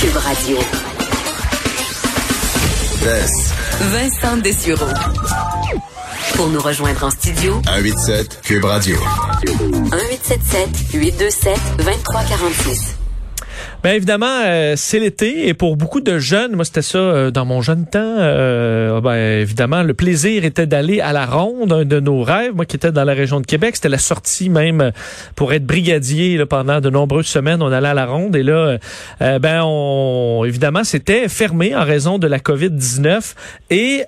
Cube Radio. Vincent Dessureau. Pour nous rejoindre en studio, 187 Cube Radio. 1877 827 2346. Bien évidemment, euh, c'est l'été et pour beaucoup de jeunes, moi c'était ça euh, dans mon jeune temps, euh, ben, évidemment, le plaisir était d'aller à la ronde, un de nos rêves, moi qui étais dans la région de Québec, c'était la sortie même pour être brigadier là, pendant de nombreuses semaines, on allait à la ronde et là, ben on, évidemment, c'était fermé en raison de la COVID-19 et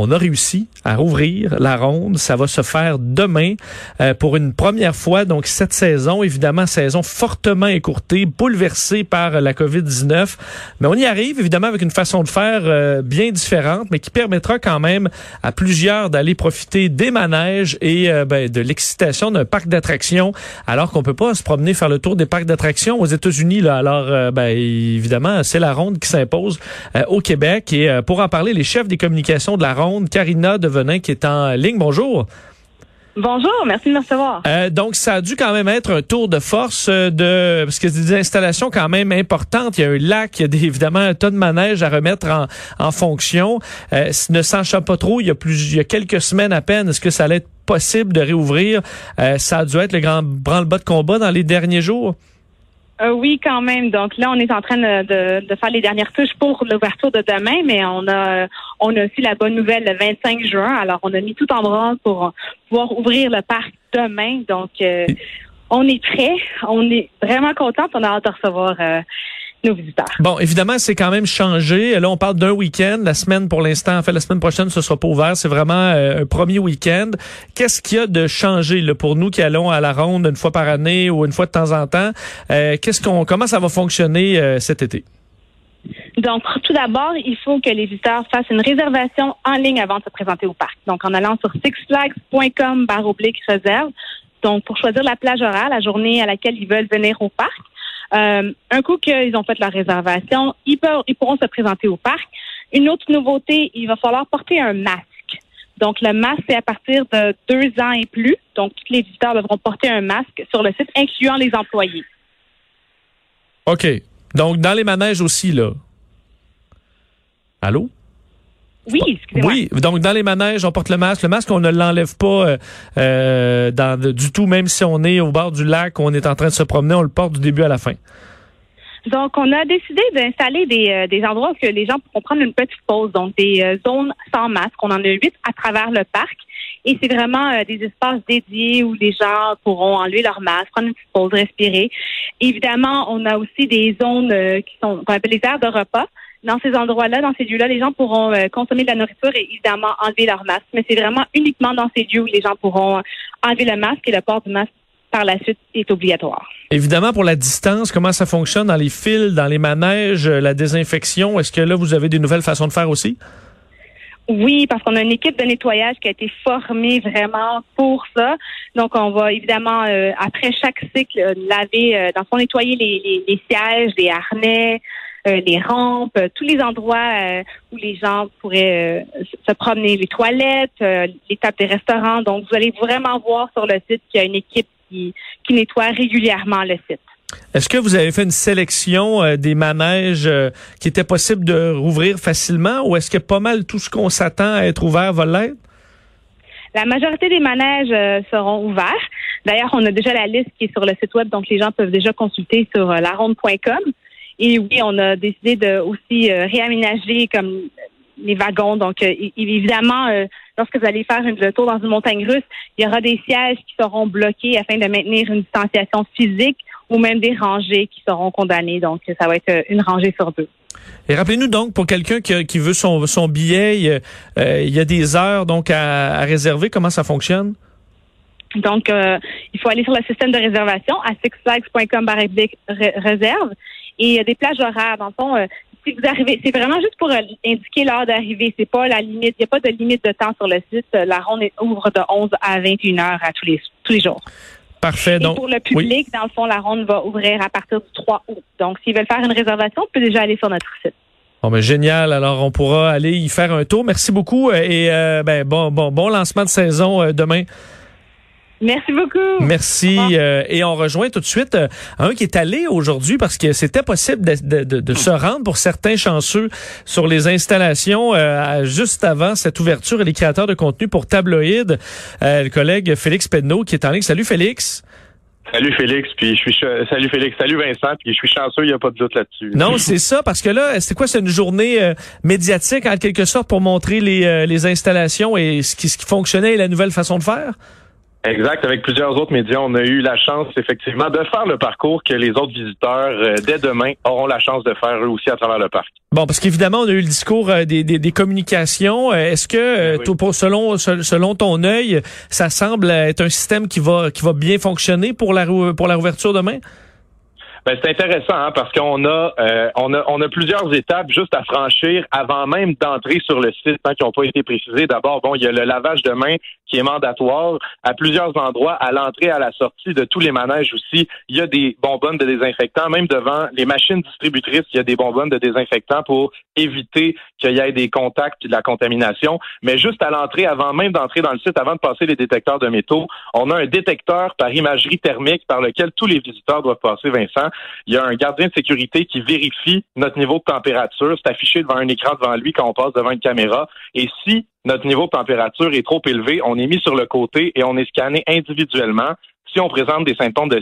on a réussi à rouvrir la ronde. Ça va se faire demain euh, pour une première fois. Donc cette saison, évidemment, saison fortement écourtée, bouleversée par la COVID-19. Mais on y arrive, évidemment, avec une façon de faire euh, bien différente, mais qui permettra quand même à plusieurs d'aller profiter des manèges et euh, ben, de l'excitation d'un parc d'attractions, alors qu'on peut pas se promener faire le tour des parcs d'attractions aux États-Unis. Là, alors, ben, évidemment, c'est la ronde qui s'impose au Québec. Et pour en parler, les chefs des communications de la ronde Karina Devenin qui est en ligne. Bonjour. Bonjour, merci de me recevoir. Euh, donc, ça a dû quand même être un tour de force euh, de parce que c'est des installations quand même importantes. Il y a un lac, il y a évidemment un tas de manèges à remettre en, fonction. Euh, ne sachant pas trop, il y a plus, il y a quelques semaines à peine, est-ce que ça allait être possible de réouvrir? Ça a dû être le grand branle-bas de combat dans les derniers jours. Euh, oui, quand même. Donc là, on est en train de, de, faire les dernières touches pour l'ouverture de demain, mais on a on a aussi la bonne nouvelle le 25 juin. Alors, on a mis tout en branle pour pouvoir ouvrir le parc demain. Donc, euh, on est prêt. On est vraiment content. On a hâte de recevoir euh, nos visiteurs. Bon, évidemment, c'est quand même changé. Là, on parle d'un week-end. La semaine, pour l'instant, en fait, la semaine prochaine, ce sera pas ouvert. C'est vraiment euh, un premier week-end. Qu'est-ce qu'il y a de changé là, pour nous qui allons à la ronde une fois par année ou une fois de temps en temps? Euh, qu'est-ce qu'on, comment ça va fonctionner euh, cet été? Donc, tout d'abord, il faut que les visiteurs fassent une réservation en ligne avant de se présenter au parc. Donc, en allant sur sixflags.com barre oblique réserve. Donc, pour choisir la plage horaire, la journée à laquelle ils veulent venir au parc. Euh, un coup qu'ils ont fait leur réservation, ils, ils pourront se présenter au parc. Une autre nouveauté, il va falloir porter un masque. Donc, le masque, c'est à partir de deux ans et plus. Donc, tous les visiteurs devront porter un masque sur le site, incluant les employés. OK. Donc, dans les manèges aussi, là. Allô? Oui, excusez-moi. Oui, donc dans les manèges, on porte le masque. Le masque, on ne l'enlève pas euh, euh dans, du tout, même si on est au bord du lac, on est en train de se promener, on le porte du début à la fin. Donc, on a décidé d'installer des, euh, des endroits où les gens pourront prendre une petite pause, donc des euh, zones sans masque. On en a huit à travers le parc. Et c'est vraiment des espaces dédiés où les gens pourront enlever leur masque, prendre une petite pause, respirer. Évidemment, on a aussi des zones qui sont qu'on appelle les aires de repas dans ces endroits-là, dans ces lieux-là, les gens pourront euh, consommer de la nourriture et évidemment enlever leur masque. Mais c'est vraiment uniquement dans ces lieux où les gens pourront enlever le masque et le port du masque par la suite est obligatoire. Évidemment, pour la distance, comment ça fonctionne dans les fils, dans les manèges, euh, la désinfection, est-ce que là, vous avez des nouvelles façons de faire aussi? Oui, parce qu'on a une équipe de nettoyage qui a été formée vraiment pour ça. Donc, on va évidemment, euh, après chaque cycle, laver, dans le fond, nettoyer les, les sièges, les harnais, euh, les rampes, euh, tous les endroits euh, où les gens pourraient se promener, les toilettes, les tables des restaurants. Donc, vous allez vraiment voir sur le site qu'il y a une équipe qui, qui nettoie régulièrement le site. Est-ce que vous avez fait une sélection des manèges qui était possible de rouvrir facilement ou est-ce que pas mal tout ce qu'on s'attend à être ouvert va l'être? La majorité des manèges seront ouverts. D'ailleurs, on a déjà la liste qui est sur le site web, donc les gens peuvent déjà consulter sur laronde.com. Et oui, on a décidé de aussi euh, réaménager comme les wagons. Donc, euh, évidemment, euh, lorsque vous allez faire une, le tour dans une montagne russe, il y aura des sièges qui seront bloqués afin de maintenir une distanciation physique ou même des rangées qui seront condamnées. Donc, ça va être une rangée sur deux. Et rappelez-nous donc, pour quelqu'un qui, veut son, son billet, il y a des heures donc à, réserver. Comment ça fonctionne? Donc, il faut aller sur le système de réservation à sixflags.com réserve et il y a des plages horaires. Dans le fond, euh, si vous arrivez, c'est vraiment juste pour euh, indiquer l'heure d'arrivée. C'est pas la limite. Il n'y a pas de limite de temps sur le site. La ronde ouvre de 11 à 21 heures à tous les tous les jours. Parfait. Et pour le public, dans le fond, la ronde va ouvrir à partir du 3 août. Donc, s'ils veulent faire une réservation, on peut déjà aller sur notre site. Bon, ben, génial. Alors, on pourra aller y faire un tour. Merci beaucoup et euh, ben, bon, bon, bon lancement de saison demain. Merci beaucoup. Merci. Euh, et on rejoint tout de suite euh, un qui est allé aujourd'hui parce que c'était possible de, de, de, se rendre pour certains chanceux sur les installations euh, juste avant cette ouverture et les créateurs de contenu pour Tabloïd. le collègue Félix Pedneau qui est en ligne. Salut Félix. Salut Félix, puis je suis salut Félix, salut Vincent, puis je suis chanceux, il n'y a pas de doute là-dessus. Non, c'est ça, parce que là, c'est quoi, c'est une journée médiatique en quelque sorte pour montrer les, les installations et ce qui, ce qui fonctionnait et la nouvelle façon de faire? Exact. Avec plusieurs autres médias, on a eu la chance, effectivement, de faire le parcours que les autres visiteurs, euh, dès demain, auront la chance de faire eux aussi à travers le parc. Bon, parce qu'évidemment, on a eu le discours euh, des, des, communications. Euh, est-ce que, selon, selon ton œil, ça semble être un système qui va, qui va bien fonctionner pour la, pour la rouverture demain? Ben, c'est intéressant hein, parce qu'on a, euh, on a on a plusieurs étapes juste à franchir avant même d'entrer sur le site hein, qui n'ont pas été précisées. D'abord, bon, il y a le lavage de mains qui est mandatoire à plusieurs endroits, à l'entrée, à la sortie de tous les manèges aussi. Il y a des bonbonnes de désinfectants, même devant les machines distributrices, il y a des bonbonnes de désinfectants pour éviter qu'il y ait des contacts et de la contamination. Mais juste à l'entrée, avant même d'entrer dans le site, avant de passer les détecteurs de métaux, on a un détecteur par imagerie thermique par lequel tous les visiteurs doivent passer, Vincent. Il y a un gardien de sécurité qui vérifie notre niveau de température. C'est affiché devant un écran devant lui quand on passe devant une caméra. Et si notre niveau de température est trop élevé, on est mis sur le côté et on est scanné individuellement si on présente des symptômes de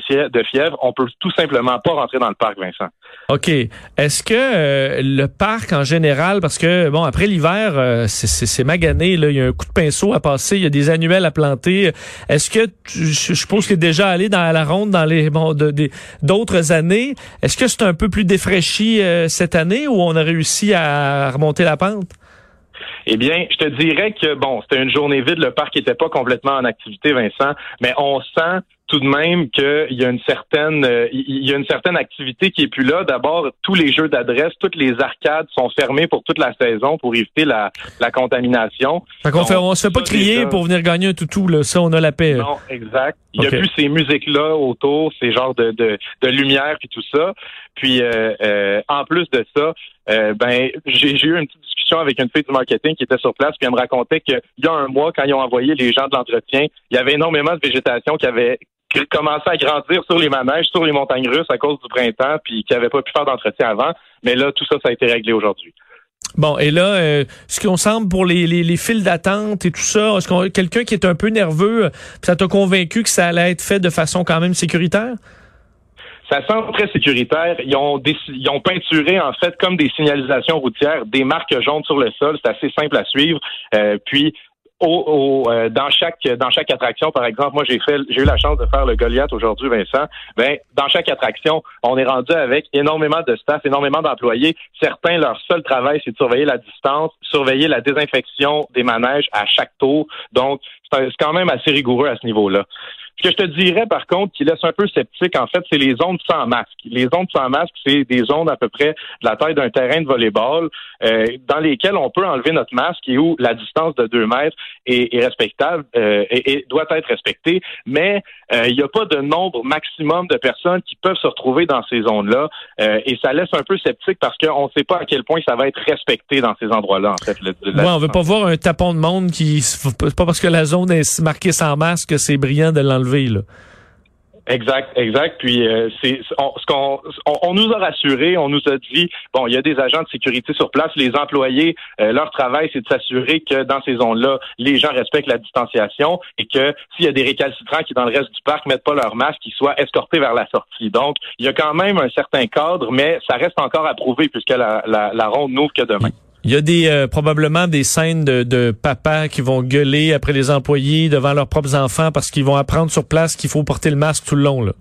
fièvre, on peut tout simplement pas rentrer dans le parc, Vincent. OK. Est-ce que euh, le parc en général, parce que bon, après l'hiver, euh, c'est magané, là, il y a un coup de pinceau à passer, il y a des annuels à planter. Est-ce que je suppose que déjà allé dans la ronde dans les bon d'autres années, est-ce que c'est un peu plus défraîchi euh, cette année ou on a réussi à remonter la pente? Eh bien, je te dirais que bon, c'était une journée vide, le parc n'était pas complètement en activité, Vincent, mais on sent tout de même qu'il y a une certaine euh, il y a une certaine activité qui est plus là. D'abord, tous les jeux d'adresse, toutes les arcades sont fermées pour toute la saison pour éviter la, la contamination. Fait qu'on fait, on se fait pas crier pour venir gagner un toutou, là. Ça, on a la paix. Non, exact. Il y a plus ces musiques-là autour, ces genres de, de, de lumière puis tout ça. Puis euh, euh, en plus de ça, ben j'ai eu une petite discussion avec une fille du marketing qui était sur place, puis elle me racontait qu'il y a un mois, quand ils ont envoyé les gens de l'entretien, il y avait énormément de végétation qui avait commencé à grandir sur les manèges, sur les montagnes russes à cause du printemps, puis qui n'avait pas pu faire d'entretien avant. Mais là, tout ça, ça a été réglé aujourd'hui. Bon, et là, euh, ce qu'on semble pour les, les, les files d'attente et tout ça, est-ce qu'on quelqu'un qui est un peu nerveux, ça t'a convaincu que ça allait être fait de façon quand même sécuritaire? Ça semble très sécuritaire. Ils ont, ils ont peinturé, en fait, comme des signalisations routières, des marques jaunes sur le sol. C'est assez simple à suivre. Euh, puis, au, euh, dans chaque dans chaque attraction, par exemple, moi j'ai j'ai eu la chance de faire le Goliath aujourd'hui, Vincent. Ben dans chaque attraction, on est rendu avec énormément de staff, énormément d'employés. Certains leur seul travail c'est de surveiller la distance, surveiller la désinfection des manèges à chaque tour. Donc c'est quand même assez rigoureux à ce niveau-là. Ce que je te dirais, par contre, qui laisse un peu sceptique, en fait, c'est les zones sans masque. Les zones sans masque, c'est des zones à peu près de la taille d'un terrain de volleyball euh, dans lesquelles on peut enlever notre masque et où la distance de deux mètres est, respectable euh, et, doit être respectée. Mais euh, il n'y a pas de nombre maximum de personnes qui peuvent se retrouver dans ces zones-là. et ça laisse un peu sceptique parce qu'on ne sait pas à quel point ça va être respecté dans ces endroits-là, en fait. ouais, on veut pas voir un tapon de monde qui... pas parce que la zone est marquée sans masque que c'est brillant de l'enlever Exact, exact. Puis euh, c'est ce qu'on on, nous a rassuré, on nous a dit bon, il y a des agents de sécurité sur place, les employés, euh, leur travail c'est de s'assurer que dans ces zones-là, les gens respectent la distanciation et que s'il y a des récalcitrants qui dans le reste du parc mettent pas leur masque, qu'ils soient escortés vers la sortie. Donc, il y a quand même un certain cadre, mais ça reste encore à prouver puisque la, la, la ronde n'ouvre que demain. Il y a des euh, probablement des scènes de, de papa qui vont gueuler après les employés devant leurs propres enfants parce qu'ils vont apprendre sur place qu'il faut porter le masque tout le long. Là.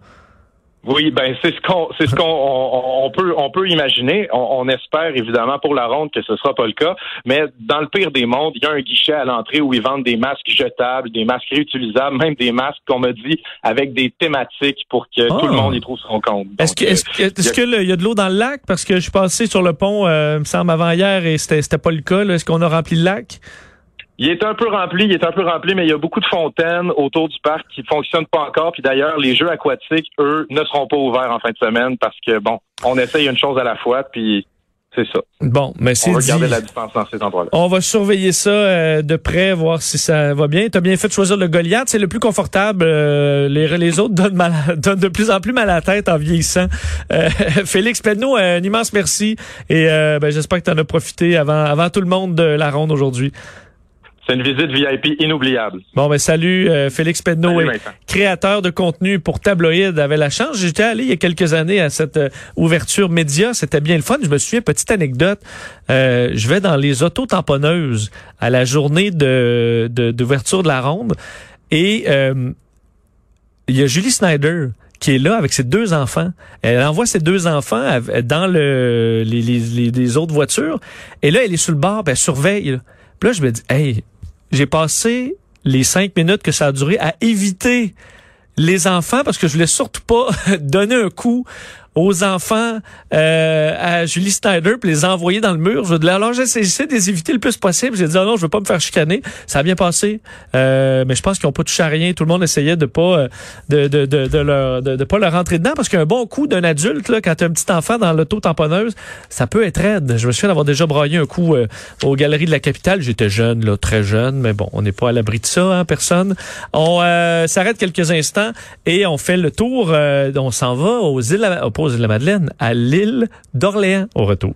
Oui, ben c'est ce qu'on c'est ce qu'on on, peut on peut imaginer. On, espère évidemment pour la ronde que ce sera pas le cas, mais dans le pire des mondes, il y a un guichet à l'entrée où ils vendent des masques jetables, des masques réutilisables, même des masques qu'on me dit avec des thématiques pour que tout le ah. monde y trouve son compte. Est-ce que est-ce qu'il y, a de l'eau dans le lac? Parce que je suis passé sur le pont, euh, me semble avant hier et c'était c'était pas le cas. Est-ce qu'on a rempli le lac? Il est un peu rempli, il est un peu rempli, mais il y a beaucoup de fontaines autour du parc qui fonctionnent pas encore. Puis d'ailleurs, les jeux aquatiques, eux, ne seront pas ouverts en fin de semaine parce que bon, on essaye une chose à la fois, puis c'est ça. Bon, mais c'est On va dit. garder la distance dans cet endroit-là. On va surveiller ça euh, de près, voir si ça va bien. Tu as bien fait de choisir le Goliath, c'est le plus confortable. Euh, les, les autres donnent, mal, donnent de plus en plus mal à la tête en vieillissant. Euh, Félix Penneau, un immense merci et euh, ben, j'espère que tu en as profité avant, avant tout le monde de la ronde aujourd'hui. C'est une visite VIP inoubliable. Bon, ben salut euh, Félix Vincent. créateur de contenu pour Tabloïd, avait la chance. J'étais allé il y a quelques années à cette euh, ouverture média, c'était bien le fun. Je me souviens, petite anecdote, euh, je vais dans les auto-tamponneuses à la journée de de- d'ouverture de, la ronde et euh, il y a Julie Snyder qui est là avec ses deux enfants. Elle envoie ses deux enfants dans le les, les, les- autres voitures et là elle est sur le bord, ben, elle surveille. Puis là je me dis, hey, j'ai passé les cinq minutes que ça a duré à éviter les enfants parce que je voulais surtout pas donner un coup aux enfants euh, à Julie Snyder puis les envoyer dans le mur. Je, alors j'essaie de les éviter le plus possible. J'ai dit ah non, je veux pas me faire chicaner. Ça a bien passé, euh, mais je pense qu'ils ont pas touché à rien. Tout le monde essayait de pas euh, de de de de, leur, de, de pas leur rentrer dedans parce qu'un bon coup d'un adulte là, quand t'as un petit enfant dans l'auto tamponneuse, ça peut être raide. Je me souviens d'avoir déjà broyé un coup euh, aux galeries de la capitale. J'étais jeune là, très jeune, mais bon, on n'est pas à l'abri de ça, hein, personne. On euh, s'arrête quelques instants et on fait le tour. euh, on s'en va aux îles, aux îles de la Madeleine, à l'île d'Orléans au retour.